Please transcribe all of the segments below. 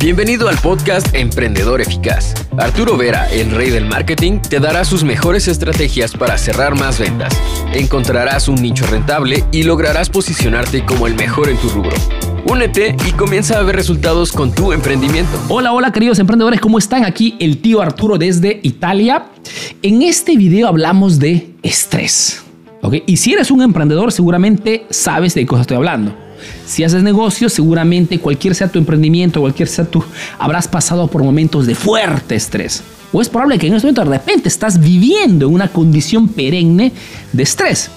Bienvenido al podcast Emprendedor Eficaz. Arturo Vera, el rey del marketing, te dará sus mejores estrategias para cerrar más ventas. Encontrarás un nicho rentable y lograrás posicionarte como el mejor en tu rubro. Únete y comienza a ver resultados con tu emprendimiento. Hola, hola queridos emprendedores, ¿cómo están? Aquí el tío Arturo desde Italia. En este video hablamos de estrés. ¿ok? Y si eres un emprendedor, seguramente sabes de qué estoy hablando. Si haces negocios, seguramente cualquier sea tu emprendimiento, cualquier sea tu, habrás pasado por momentos de fuerte estrés. O es probable que en este momento de repente estás viviendo en una condición perenne de estrés.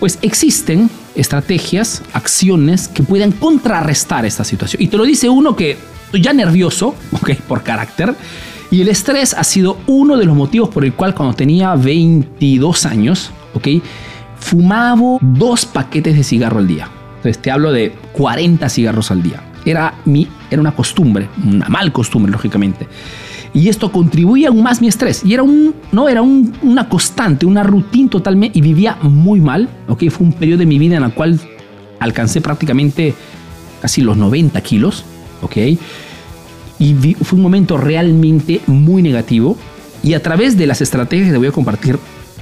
Pues existen estrategias, acciones que puedan contrarrestar esta situación. Y te lo dice uno que ya nervioso, ok, por carácter, y el estrés ha sido uno de los motivos por el cual cuando tenía 22 años, ok, fumaba dos paquetes de cigarro al día. Entonces te hablo de 40 cigarros al día. Era, mi, era una costumbre, una mal costumbre, lógicamente. Y esto contribuía aún más mi estrés. Y era, un, no, era una constante, una rutina totalmente. Y vivía muy mal. ¿ok? Fue un periodo de mi vida en el cual alcancé prácticamente casi los 90 kilos. ¿ok? Y fue un momento realmente muy negativo. Y a través de las estrategias que voy a compartir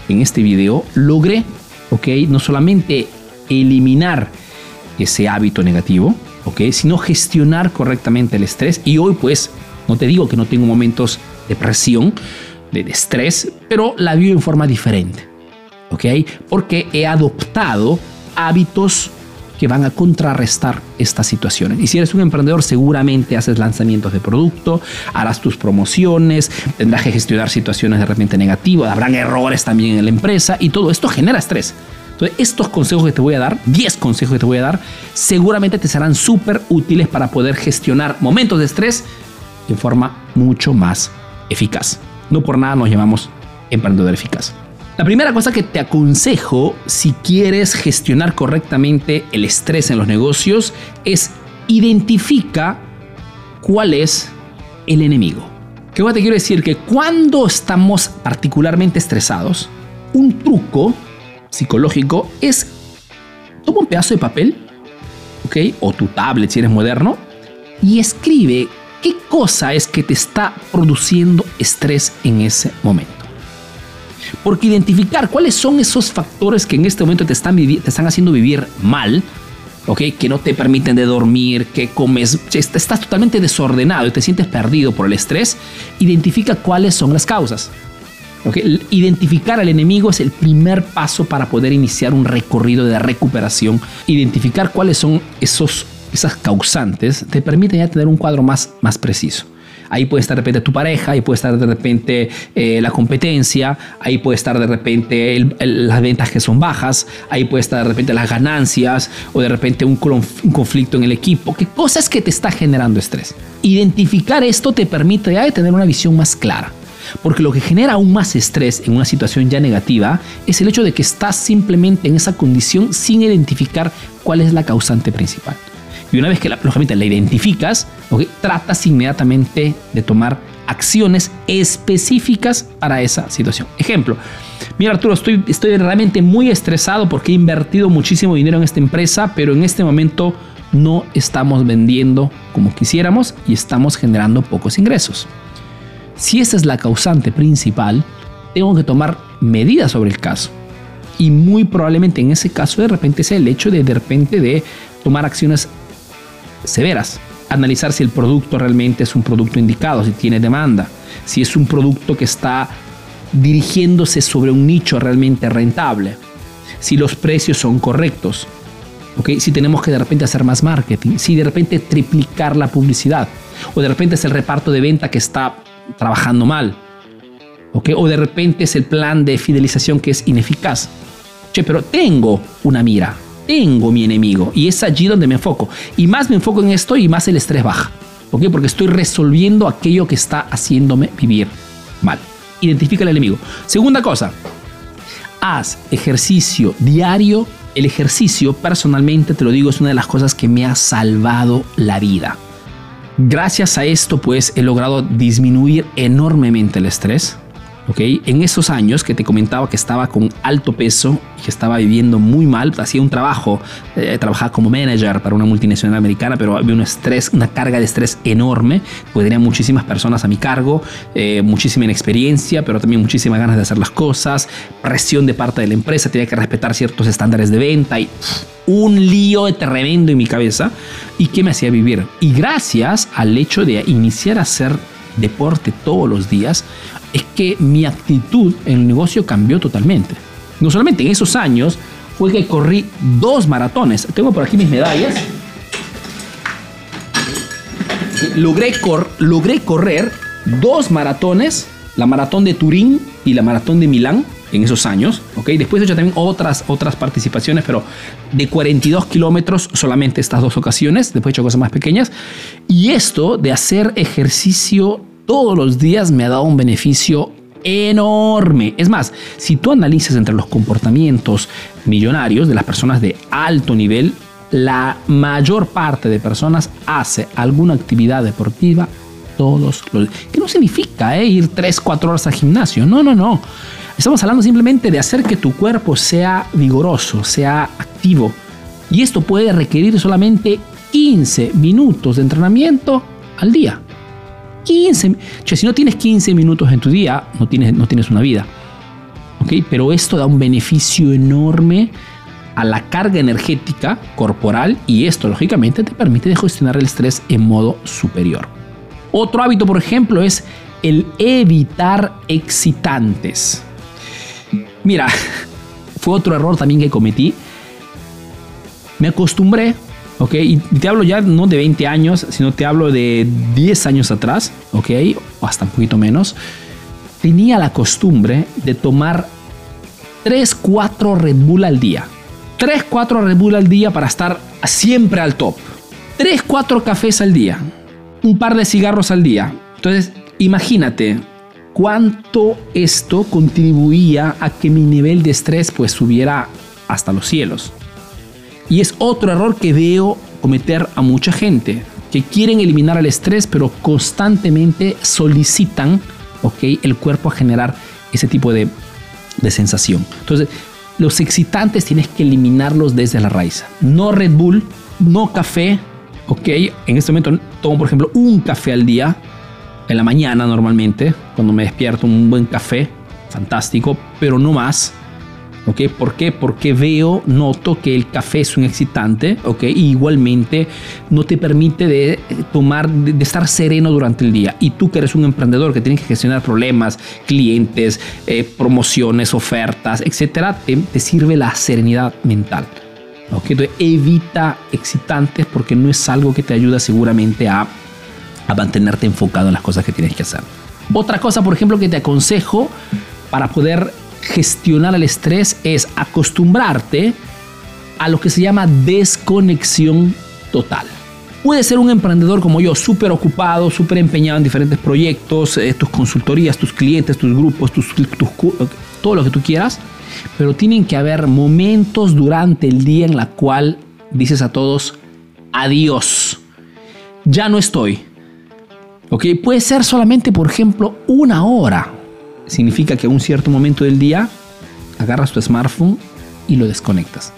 en este video, logré, ¿ok? No solamente eliminar ese hábito negativo, ¿ok? Sino gestionar correctamente el estrés. Y hoy pues, no te digo que no tengo momentos de presión, de, estrés, pero la vivo en forma diferente, ¿ok? Porque he adoptado hábitos que van a contrarrestar estas situaciones. Y si eres un emprendedor, seguramente haces lanzamientos de producto, harás tus promociones, tendrás que gestionar situaciones de repente negativas, habrán errores también en la empresa y todo esto genera estrés. Entonces, estos consejos que te voy a dar, 10 consejos que te voy a dar, seguramente te serán súper útiles para poder gestionar momentos de estrés de forma mucho más eficaz. No por nada nos llamamos emprendedor eficaz. La primera cosa que te aconsejo si quieres gestionar correctamente el estrés en los negocios es identifica cuál es el enemigo. ¿Qué te quiero decir? Que cuando estamos particularmente estresados, un truco psicológico es toma un pedazo de papel, ¿ok? O tu tablet si eres moderno, y escribe qué cosa es que te está produciendo estrés en ese momento. Porque identificar cuáles son esos factores que en este momento te están, te están haciendo vivir mal, ¿ok? Que no te permiten de dormir, que comes, estás totalmente desordenado y te sientes perdido por el estrés, identifica cuáles son las causas. Identificar al enemigo es el primer paso para poder iniciar un recorrido de recuperación. Identificar cuáles son esos, esas causantes te permite ya tener un cuadro más, más preciso. Ahí puede estar de repente tu pareja, ahí puede estar de repente eh, la competencia, ahí puede estar de repente las ventas que son bajas, ahí puede estar de repente las ganancias o de repente un, conflicto en el equipo. ¿Qué cosas que te está generando estrés? Identificar esto te permite ya tener una visión más clara. Porque lo que genera aún más estrés en una situación ya negativa es el hecho de que estás simplemente en esa condición sin identificar cuál es la causante principal. Y una vez que la, lógicamente la identificas, tratas inmediatamente de tomar acciones específicas para esa situación. Ejemplo, mira Arturo, estoy, estoy realmente muy estresado porque he invertido muchísimo dinero en esta empresa, pero en este momento no estamos vendiendo como quisiéramos y estamos generando pocos ingresos. Si esa es la causante principal, tengo que tomar medidas sobre el caso. Y muy probablemente en ese caso de repente sea el hecho de de repente de tomar acciones severas. Analizar si el producto realmente es un producto indicado, si tiene demanda, si es un producto que está dirigiéndose sobre un nicho realmente rentable, si los precios son correctos, ¿okay? si tenemos que de repente hacer más marketing, si de repente triplicar la publicidad, o de repente es el reparto de venta que está trabajando mal. ¿ok? O de repente es el plan de fidelización que es ineficaz. Che, pero tengo una mira, tengo mi enemigo y es allí donde me enfoco. Y más me enfoco en esto y más el estrés baja. ¿ok? Porque estoy resolviendo aquello que está haciéndome vivir mal. Identifica el enemigo. Segunda cosa, haz ejercicio diario. El ejercicio, personalmente, te lo digo, es una de las cosas que me ha salvado la vida. Gracias a esto, pues he logrado disminuir enormemente el estrés. En esos años que te comentaba que estaba con alto peso y que estaba viviendo muy mal, hacía un trabajo, eh, trabajaba como manager para una multinacional americana, pero había un estrés, una carga de estrés enorme, pues tenía muchísimas personas a mi cargo, eh, muchísima inexperiencia, pero también muchísimas ganas de hacer las cosas, presión de parte de la empresa, tenía que respetar ciertos estándares de venta y un lío tremendo en mi cabeza y que me hacía vivir. Y gracias al hecho de iniciar a hacer deporte todos los días, es que mi actitud en el negocio cambió totalmente. No solamente en esos años, fue que corrí dos maratones. Tengo por aquí mis medallas. Logré, logré correr dos maratones, la maratón de Turín y la maratón de Milán en esos años, ¿ok? Después he hecho también otras, otras participaciones, pero de 42 kilómetros solamente estas dos ocasiones, después he hecho cosas más pequeñas. Y esto de hacer ejercicio todos los días me ha dado un beneficio enorme. Es más, si tú analizas entre los comportamientos millonarios de las personas de alto nivel, la mayor parte de personas hace alguna actividad deportiva todos los días. Que no significa eh, ir 3, 4 horas al gimnasio. No, no, no. Estamos hablando simplemente de hacer que tu cuerpo sea vigoroso, sea activo. Y esto puede requerir solamente 15 minutos de entrenamiento al día. 15. si no tienes 15 minutos en tu día, no tienes, no tienes una vida. ¿Ok? Pero esto da un beneficio enorme a la carga energética corporal y esto lógicamente te permite gestionar el estrés en modo superior. Otro hábito, por ejemplo, es el evitar excitantes. Mira, fue otro error también que cometí. Me acostumbré, ¿ok? Y te hablo ya no de 20 años, sino te hablo de 10 años atrás, ¿ok? O hasta un poquito menos. Tenía la costumbre de tomar 3, 4 Red Bull al día. 3, 4 Red Bull al día para estar siempre al top. 3, 4 cafés al día. Un par de cigarros al día. Entonces, imagínate, cuánto esto contribuía a que mi nivel de estrés pues subiera hasta los cielos. Y es otro error que veo cometer a mucha gente, que quieren eliminar el estrés pero constantemente solicitan okay, el cuerpo a generar ese tipo de, de sensación. Entonces, los excitantes tienes que eliminarlos desde la raíz. No Red Bull, no café, ok. En este momento tomo, por ejemplo, un café al día, en la mañana normalmente, cuando me despierto, un buen café, fantástico, pero no más. ¿Ok? ¿Por qué? Porque veo, noto que el café es un excitante, ¿ok? Y igualmente no te permite de tomar, de, estar sereno durante el día. Y tú que eres un emprendedor que tiene que gestionar problemas, clientes, eh, promociones, ofertas, etcétera, te, te, sirve la serenidad mental. ¿Ok? Entonces evita excitantes porque no es algo que te ayuda seguramente a a mantenerte enfocado en las cosas que tienes que hacer. Otra cosa, por ejemplo, que te aconsejo para poder gestionar el estrés es acostumbrarte a lo que se llama desconexión total. Puedes ser un emprendedor como yo, súper ocupado, súper empeñado en diferentes proyectos, eh, tus consultorías, tus clientes, tus grupos, tus, todo lo que tú quieras, pero tienen que haber momentos durante el día en la cual dices a todos, adiós, ya no estoy, ¿Ok? Puede ser solamente, por ejemplo, una hora. Significa que a un cierto momento del día agarras tu smartphone y lo desconectas.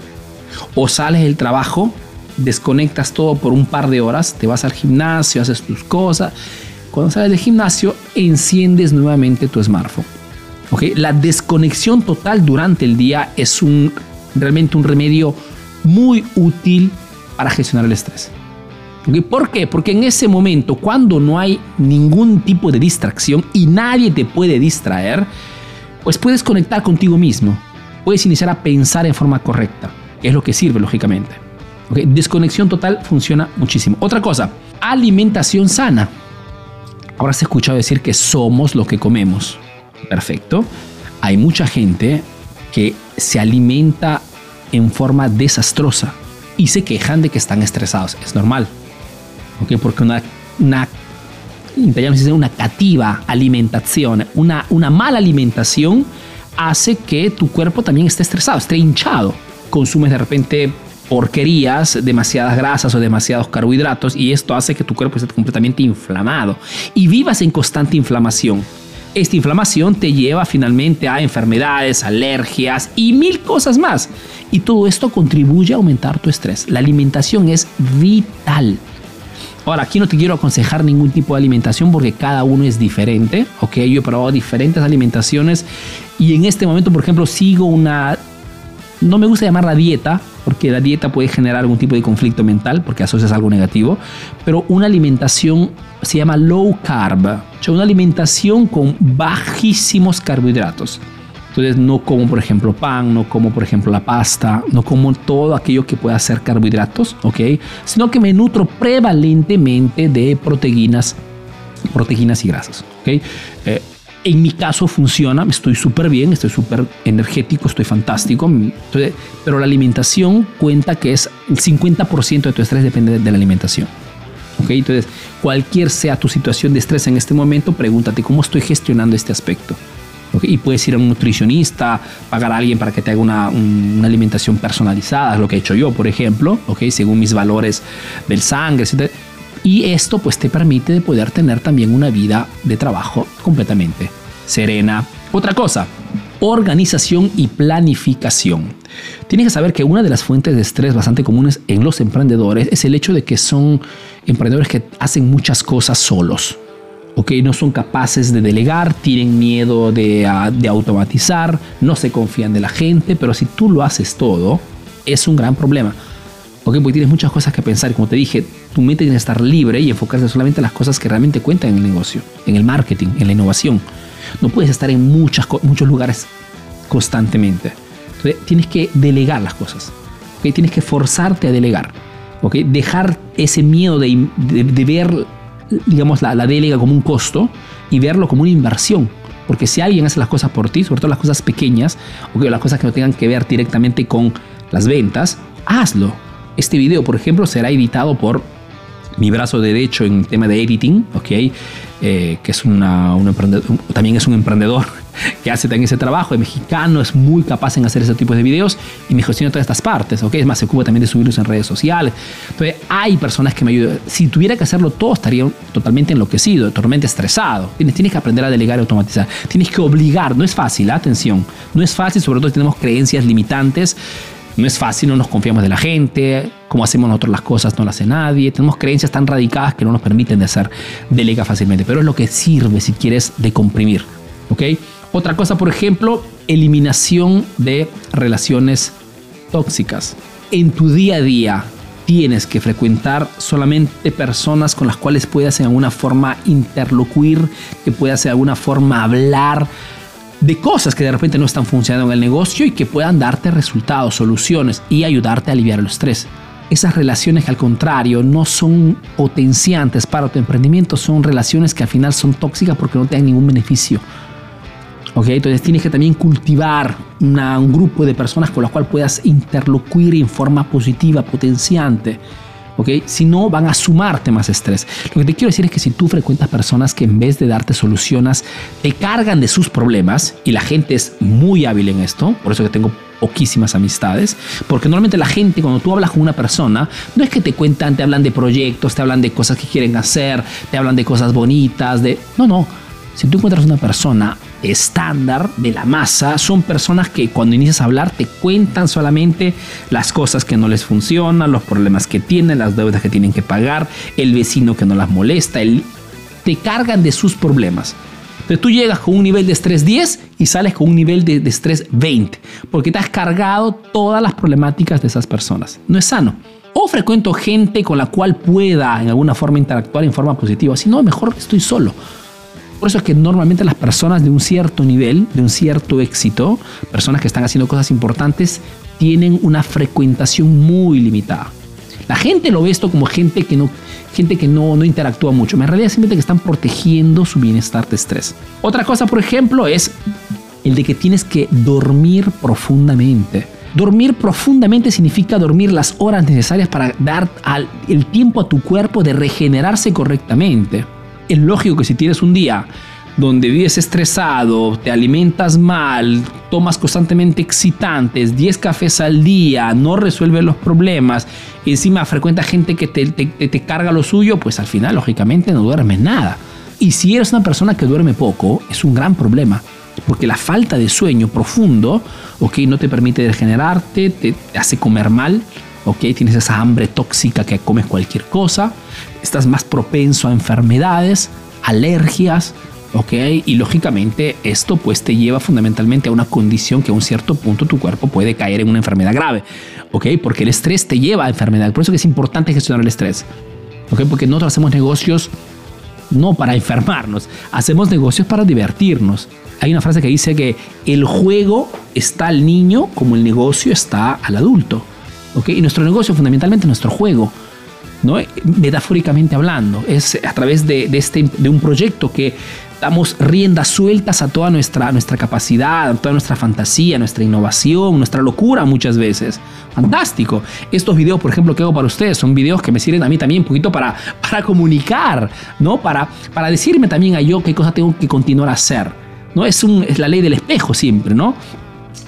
O sales del trabajo, desconectas todo por un par de horas, te vas al gimnasio, haces tus cosas. Cuando sales del gimnasio, enciendes nuevamente tu smartphone. ¿Ok? La desconexión total durante el día es un, realmente un remedio muy útil para gestionar el estrés. ¿Por qué? Porque en ese momento, cuando no hay ningún tipo de distracción y nadie te puede distraer, pues puedes conectar contigo mismo. Puedes iniciar a pensar en forma correcta. Es lo que sirve, lógicamente. Desconexión total funciona muchísimo. Otra cosa, alimentación sana. Has escuchado decir que somos lo que comemos. Perfecto. Hay mucha gente que se alimenta en forma desastrosa y se quejan de que están estresados. Es normal porque una, una, una cativa alimentación, una, una mala alimentación hace que tu cuerpo también esté estresado, esté hinchado. Consumes de repente porquerías, demasiadas grasas o demasiados carbohidratos y esto hace que tu cuerpo esté completamente inflamado y vivas en constante inflamación. esta inflamación te lleva finalmente a enfermedades, alergias y mil cosas más. Y todo esto contribuye a aumentar tu estrés. La alimentación es vital. Ahora, aquí no te quiero aconsejar ningún tipo de alimentación porque cada uno es diferente, ¿ok? Yo he probado diferentes alimentaciones y en este momento, por ejemplo, sigo una... No me gusta llamarla dieta, porque la dieta puede generar algún tipo de conflicto mental, porque asocias algo negativo, pero una alimentación se llama low carb, o sea, una alimentación con bajísimos carbohidratos. Entonces no como por ejemplo pan, no como por ejemplo la pasta, no como todo aquello que pueda ser carbohidratos, ¿ok? Sino que me nutro prevalentemente de proteínas, proteínas y grasas, ¿ok? Eh, en mi caso funciona, estoy súper bien, estoy súper energético, estoy fantástico, pero la alimentación cuenta que es el 50% de tu estrés depende de la alimentación. ¿ok? Entonces, cualquier sea tu situación de estrés en este momento, pregúntate cómo estoy gestionando este aspecto. Y puedes ir a un nutricionista, pagar a alguien para que te haga una, una, alimentación personalizada, lo que he hecho yo, por ejemplo, ¿ok? según mis valores del sangre, etc. Y esto pues te permite de poder tener también una vida de trabajo completamente serena. Otra cosa, organización y planificación. Tienes que saber que una de las fuentes de estrés bastante comunes en los emprendedores es el hecho de que son emprendedores que hacen muchas cosas solos. ¿Ok? No son capaces de delegar, tienen miedo de, ah, de, automatizar, no se confían de la gente, pero si tú lo haces todo, es un gran problema. ¿ok? Porque tienes muchas cosas que pensar. Como te dije, tu mente tiene que estar libre y enfocarse solamente en las cosas que realmente cuentan en el negocio, en el marketing, en la innovación. No puedes estar en muchas, muchos lugares constantemente. Entonces, tienes que delegar las cosas. ¿ok? Tienes que forzarte a delegar. ¿ok? Dejar ese miedo de, de ver digamos, la, la como un costo y verlo como una inversión. Porque si alguien hace las cosas por ti, sobre todo las cosas pequeñas, o las cosas que no tengan que ver directamente con las ventas, hazlo. Este video, por ejemplo, será editado por mi brazo derecho en tema de editing, ¿ok? Eh, que es una, un emprendedor, también es un emprendedor que hace también ese trabajo, es mexicano, es muy capaz en hacer ese tipo de videos y me gestiona todas estas partes, ¿ok? Es más, se ocupa también de subirlos en redes sociales. Entonces, hay personas que me ayudan. Si tuviera que hacerlo todo, estaría totalmente enloquecido, totalmente estresado. Tienes, tienes que aprender a delegar y automatizar. Tienes que obligar, no es fácil, atención, no es fácil, sobre todo si tenemos creencias limitantes no es fácil, no nos confiamos de la gente, como hacemos nosotros las cosas no las hace nadie, tenemos creencias tan radicadas que no nos permiten de hacer delega fácilmente, pero es lo que sirve si quieres de comprimir, ¿ok? Otra cosa, por ejemplo, eliminación de relaciones tóxicas. En tu día a día tienes que frecuentar solamente personas con las cuales puedas en alguna forma interlocuir, que puedas de alguna forma hablar, de cosas que de repente no están funcionando en el negocio y que puedan darte resultados, soluciones y ayudarte a aliviar el estrés. Esas relaciones que al contrario no son potenciantes para tu emprendimiento, son relaciones que al final son tóxicas porque no te dan ningún beneficio. ¿Ok? Entonces tienes que también cultivar un grupo de personas con las cuales puedas interlocuir en forma positiva, potenciante ¿ok? Si no, van a sumarte más estrés. Lo que te quiero decir es que si tú frecuentas personas que en vez de darte soluciones, te cargan de sus problemas, y la gente es muy hábil en esto, por eso que tengo poquísimas amistades, porque normalmente la gente cuando tú hablas con una persona, no es que te cuentan, te hablan de proyectos, te hablan de cosas que quieren hacer, te hablan de cosas bonitas, de... No, no. Si tú encuentras una persona estándar de la masa son personas que cuando inicias a hablar te cuentan solamente las cosas que no les funcionan, los problemas que tienen, las deudas que tienen que pagar, el vecino que no las molesta, el, te cargan de sus problemas. Entonces tú llegas con un nivel de estrés 10 y sales con un nivel de, de estrés 20, porque te has cargado todas las problemáticas de esas personas. No es sano. O frecuento gente con la cual pueda en alguna forma interactuar en forma positiva. Si no, mejor estoy solo por eso es que normalmente las personas de un cierto nivel, de un cierto éxito, personas que están haciendo cosas importantes, tienen una frecuentación muy limitada. La gente lo ve esto como gente que no, gente que no, no interactúa mucho. En realidad simplemente que están protegiendo su bienestar de estrés. Otra cosa, por ejemplo, es el de que tienes que dormir profundamente. Dormir profundamente significa dormir las horas necesarias para dar el tiempo a tu cuerpo de regenerarse correctamente es lógico que si tienes un día donde vives estresado, te alimentas mal, tomas constantemente excitantes, 10 cafés al día, no resuelves los problemas, encima frecuenta gente que te, carga lo suyo, pues al final lógicamente no duermes nada. Y si eres una persona que duerme poco, es un gran problema. Porque la falta de sueño profundo, ok, no te permite regenerarte, te, hace comer mal, ok, tienes esa hambre tóxica que comes cualquier cosa, estás más propenso a enfermedades, alergias, ¿ok? Y lógicamente esto pues te lleva fundamentalmente a una condición que a un cierto punto tu cuerpo puede caer en una enfermedad grave, ¿ok? Porque el estrés te lleva a enfermedad, por eso que es importante gestionar el estrés, ¿ok? Porque nosotros hacemos negocios no para enfermarnos, hacemos negocios para divertirnos. Hay una frase que dice que el juego está al niño como el negocio está al adulto, ¿ok? Y nuestro negocio fundamentalmente es nuestro juego. ¿no? metafóricamente hablando, es a través de, de, este, de un proyecto que damos riendas sueltas a toda nuestra, nuestra capacidad, a toda nuestra fantasía, nuestra innovación, nuestra locura muchas veces. Fantástico. Estos videos, por ejemplo, que hago para ustedes, son videos que me sirven a mí también un poquito para, para comunicar, ¿no? Para, para decirme también a yo qué cosa tengo que continuar a hacer. ¿no? Es, un, es la ley del espejo siempre, ¿no?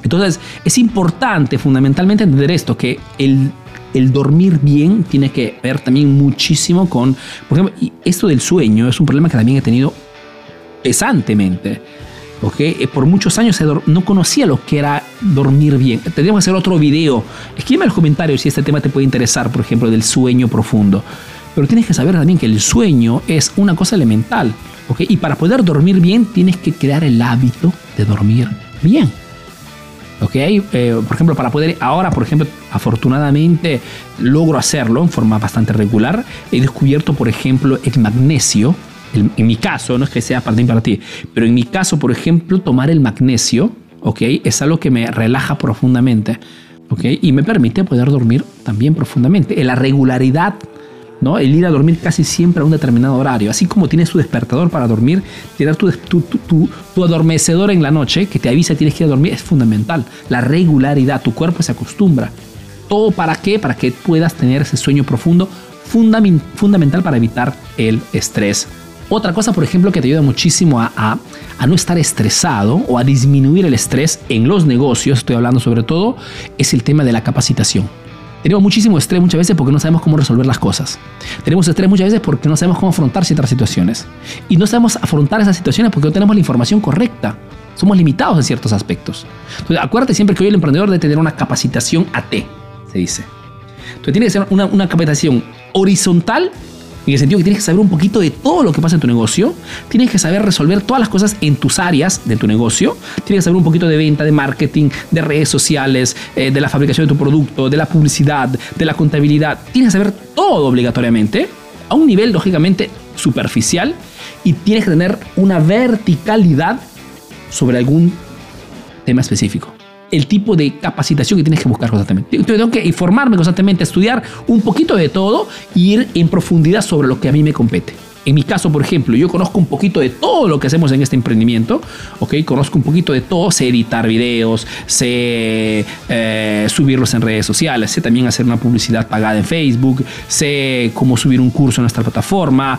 Entonces, es importante fundamentalmente entender esto, que el, el dormir bien tiene que ver también muchísimo con, por ejemplo, esto del sueño es un problema que también he tenido pesantemente. porque eh, Por muchos años no conocía lo que era dormir bien. Tendríamos que hacer otro video. Escríbeme en los comentarios si este tema te puede interesar, por ejemplo, del sueño profundo. Pero tienes que saber también que el sueño es una cosa elemental. ¿okay? Y para poder dormir bien, tienes que crear el hábito de dormir bien. ¿Ok? Eh, por ejemplo, para poder, ahora, por ejemplo, afortunadamente logro hacerlo en forma bastante regular. He descubierto, por ejemplo, el magnesio en mi caso, no es que sea para ti, para ti, pero en mi caso, por ejemplo, tomar el magnesio, ¿ok? Es algo que me relaja profundamente, ¿ok? Y me permite poder dormir también profundamente. En la regularidad, ¿no? El ir a dormir casi siempre a un determinado horario. Así como tienes tu despertador para dormir, tener tu, tu, tu, tu adormecedor en la noche que te avisa que tienes que ir a dormir es fundamental. La regularidad, tu cuerpo se acostumbra. ¿Todo para qué? Para que puedas tener ese sueño profundo fundamental para evitar el estrés otra cosa, por ejemplo, que te ayuda muchísimo a, no estar estresado o a disminuir el estrés en los negocios, estoy hablando sobre todo, es el tema de la capacitación. Tenemos muchísimo estrés muchas veces porque no sabemos cómo resolver las cosas. Tenemos estrés muchas veces porque no sabemos cómo afrontar ciertas situaciones. Y no sabemos afrontar esas situaciones porque no tenemos la información correcta. Somos limitados en ciertos aspectos. Entonces, acuérdate siempre que hoy el emprendedor debe tener una capacitación AT, se dice. Entonces, tiene que ser una, una capacitación horizontal en el sentido que tienes que saber un poquito de todo lo que pasa en tu negocio, tienes que saber resolver todas las cosas en tus áreas de tu negocio, tienes que saber un poquito de venta, de marketing, de redes sociales, eh, de la fabricación de tu producto, de la publicidad, de la contabilidad, tienes que saber todo obligatoriamente, a un nivel lógicamente superficial, y tienes que tener una verticalidad sobre algún tema específico el tipo de capacitación que tienes que buscar constantemente. Tengo que informarme constantemente, estudiar un poquito de todo y ir en profundidad sobre lo que a mí me compete. En mi caso, por ejemplo, yo conozco un poquito de todo lo que hacemos en este emprendimiento, ¿ok? Conozco un poquito de todo, sé editar videos, sé eh, subirlos en redes sociales, sé también hacer una publicidad pagada en Facebook, sé cómo subir un curso en nuestra plataforma,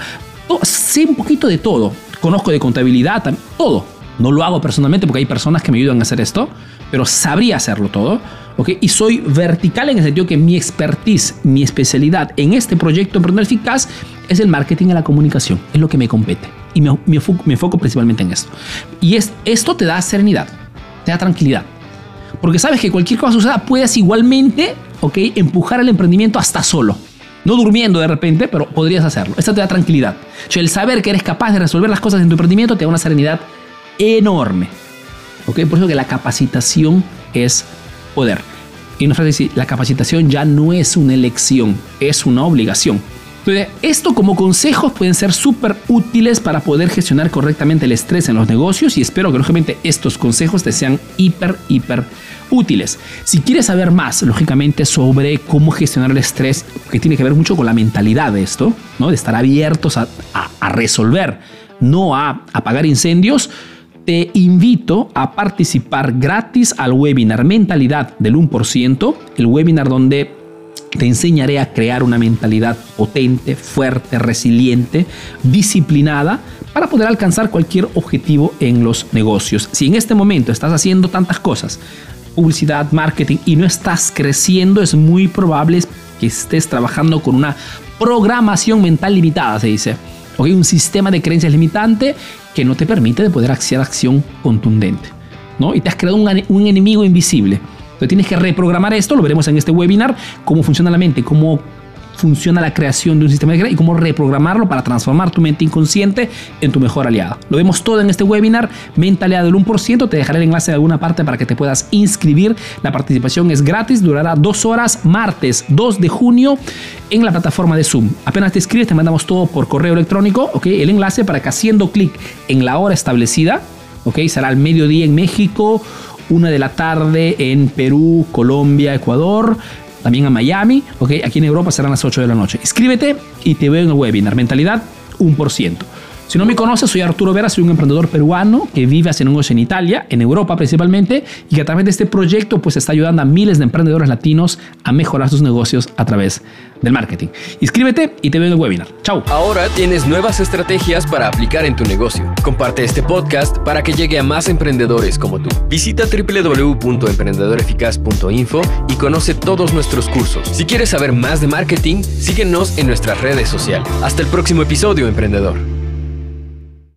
sé un poquito de todo. Conozco de contabilidad, todo. No lo hago personalmente porque hay personas que me ayudan a hacer esto, pero sabría hacerlo todo. ¿okay? Y soy vertical en el sentido que mi expertise, mi especialidad en este proyecto Emprendedor Eficaz es el marketing y la comunicación. Es lo que me compete. Y me, me, enfoco, principalmente en esto. Y es, esto te da serenidad, te da tranquilidad. Porque sabes que cualquier cosa suceda, puedes igualmente ¿okay? empujar el emprendimiento hasta solo. No durmiendo de repente, pero podrías hacerlo. Esto te da tranquilidad. O el saber que eres capaz de resolver las cosas en tu emprendimiento te da una serenidad enorme. ¿Ok? Por eso que la capacitación es poder. Y una frase dice, la capacitación ya no es una elección, es una obligación. Entonces, esto como consejos pueden ser súper útiles para poder gestionar correctamente el estrés en los negocios y espero que lógicamente estos consejos te sean hiper, hiper útiles. Si quieres saber más, lógicamente, sobre cómo gestionar el estrés, que tiene que ver mucho con la mentalidad de esto, ¿no? de estar abiertos a resolver, no a apagar incendios, te invito a participar gratis al webinar Mentalidad del 1%, el webinar donde te enseñaré a crear una mentalidad potente, fuerte, resiliente, disciplinada para poder alcanzar cualquier objetivo en los negocios. Si en este momento estás haciendo tantas cosas, publicidad, marketing y no estás creciendo, es muy probable que estés trabajando con una programación mental limitada, se dice. ¿Ok? Un sistema de creencias limitante que no te permite de poder hacer acción contundente, ¿no? Y te has creado un, un enemigo invisible. Entonces tienes que reprogramar esto, lo veremos en este webinar, cómo funciona la mente, cómo funciona la creación de un sistema de creencias y cómo reprogramarlo para transformar tu mente inconsciente en tu mejor aliado. Lo vemos todo en este webinar, Mentalidad del 1%. Te dejaré el enlace de alguna parte para que te puedas inscribir. La participación es gratis, durará dos horas, martes 2 de junio en la plataforma de Zoom. Apenas te inscribes, te mandamos todo por correo electrónico, ¿ok? El enlace para que haciendo clic en la hora establecida, ¿ok? Será al mediodía en México, una de la tarde en Perú, Colombia, Ecuador, también a Miami, ¿ok? Aquí en Europa serán las 8 de la noche. Inscríbete y te veo en el webinar Mentalidad 1%. Si no me conoces, soy Arturo Vera, soy un emprendedor peruano que vive hace negocios en Italia, en Europa principalmente, y que a través de este proyecto pues está ayudando a miles de emprendedores latinos a mejorar sus negocios a través del marketing. Inscríbete y te veo en el webinar. Chao. Ahora tienes nuevas estrategias para aplicar en tu negocio. Comparte este podcast para que llegue a más emprendedores como tú. Visita www.emprendedoreficaz.info y conoce todos nuestros cursos. Si quieres saber más de marketing, síguenos en nuestras redes sociales. Hasta el próximo episodio, emprendedor.